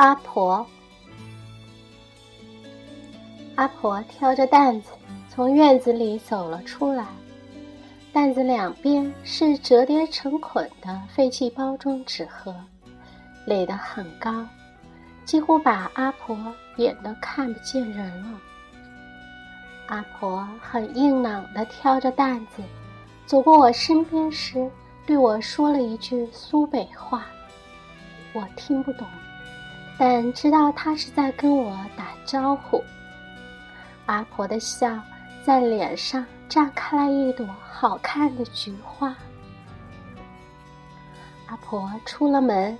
阿婆。阿婆挑着担子从院子里走了出来，担子两边是折叠成捆的废弃包装纸盒，垒得很高，几乎把阿婆掩得看不见人了。阿婆很硬朗地挑着担子，走过我身边时，对我说了一句苏北话，我听不懂，但知道他是在跟我打招呼。阿婆的笑在脸上绽开了一朵好看的菊花。阿婆出了门，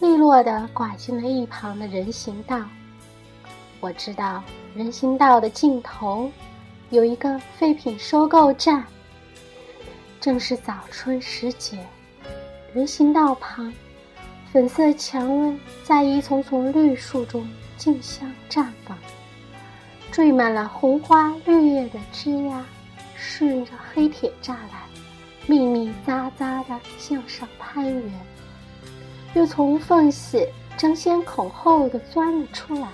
利落地拐进了一旁的人行道。我知道人行道的尽头有一个废品收购站。正是早春时节，人行道旁，粉色蔷薇在一丛丛绿树中竞相绽放。缀满了红花绿叶的枝桠，顺着黑铁栅栏，密密匝匝地向上攀援，又从缝隙争先恐后地钻了出来。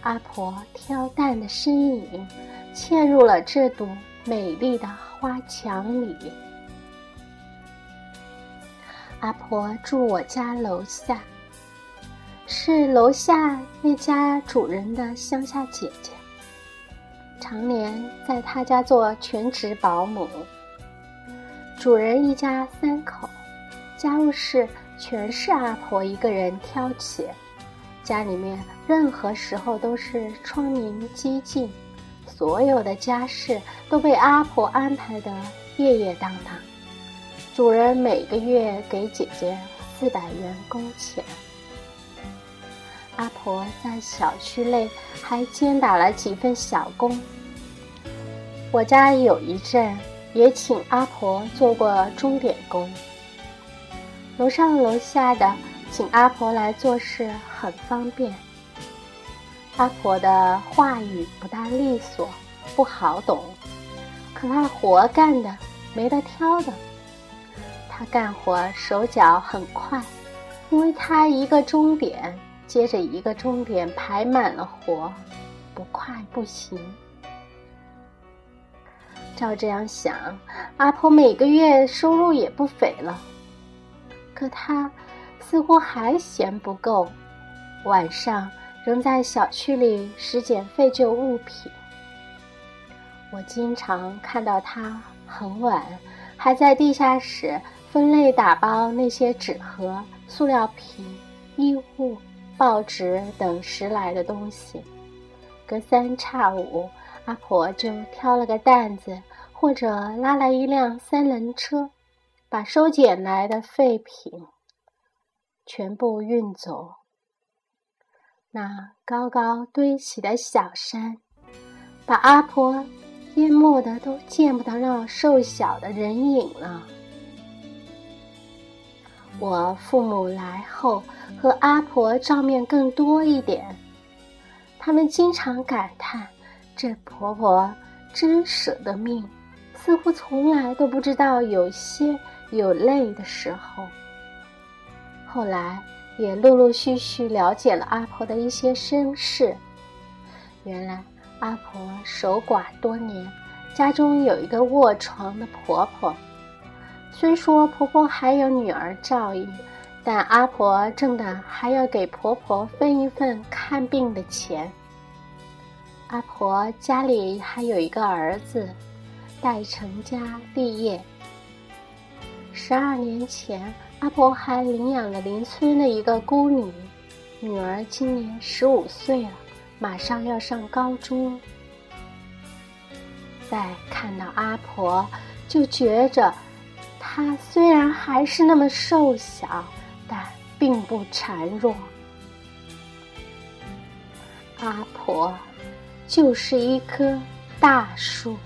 阿婆挑担的身影嵌入了这堵美丽的花墙里。阿婆住我家楼下。是楼下那家主人的乡下姐姐，常年在他家做全职保姆。主人一家三口，家务事全是阿婆一个人挑起，家里面任何时候都是窗明几净，所有的家事都被阿婆安排的夜夜当当。主人每个月给姐姐四百元工钱。阿婆在小区内还兼打了几份小工。我家有一阵也请阿婆做过钟点工。楼上楼下的请阿婆来做事很方便。阿婆的话语不大利索，不好懂，可她活干的没得挑的。他干活手脚很快，因为他一个钟点。接着一个钟点排满了活，不快不行。照这样想，阿婆每个月收入也不菲了。可她似乎还嫌不够，晚上仍在小区里拾捡废旧物品。我经常看到她很晚还在地下室分类打包那些纸盒、塑料瓶、衣物。报纸等拾来的东西，隔三差五，阿婆就挑了个担子，或者拉来一辆三轮车，把收捡来的废品全部运走。那高高堆起的小山，把阿婆淹没的都见不到那瘦小的人影了。我父母来后，和阿婆照面更多一点。他们经常感叹：“这婆婆真舍得命，似乎从来都不知道有些有累的时候。”后来也陆陆续续了解了阿婆的一些身世。原来阿婆守寡多年，家中有一个卧床的婆婆。虽说婆婆还有女儿照应，但阿婆挣的还要给婆婆分一份看病的钱。阿婆家里还有一个儿子，待成家立业。十二年前，阿婆还领养了邻村的一个孤女，女儿今年十五岁了，马上要上高中。再看到阿婆，就觉着。他虽然还是那么瘦小，但并不孱弱。阿婆就是一棵大树。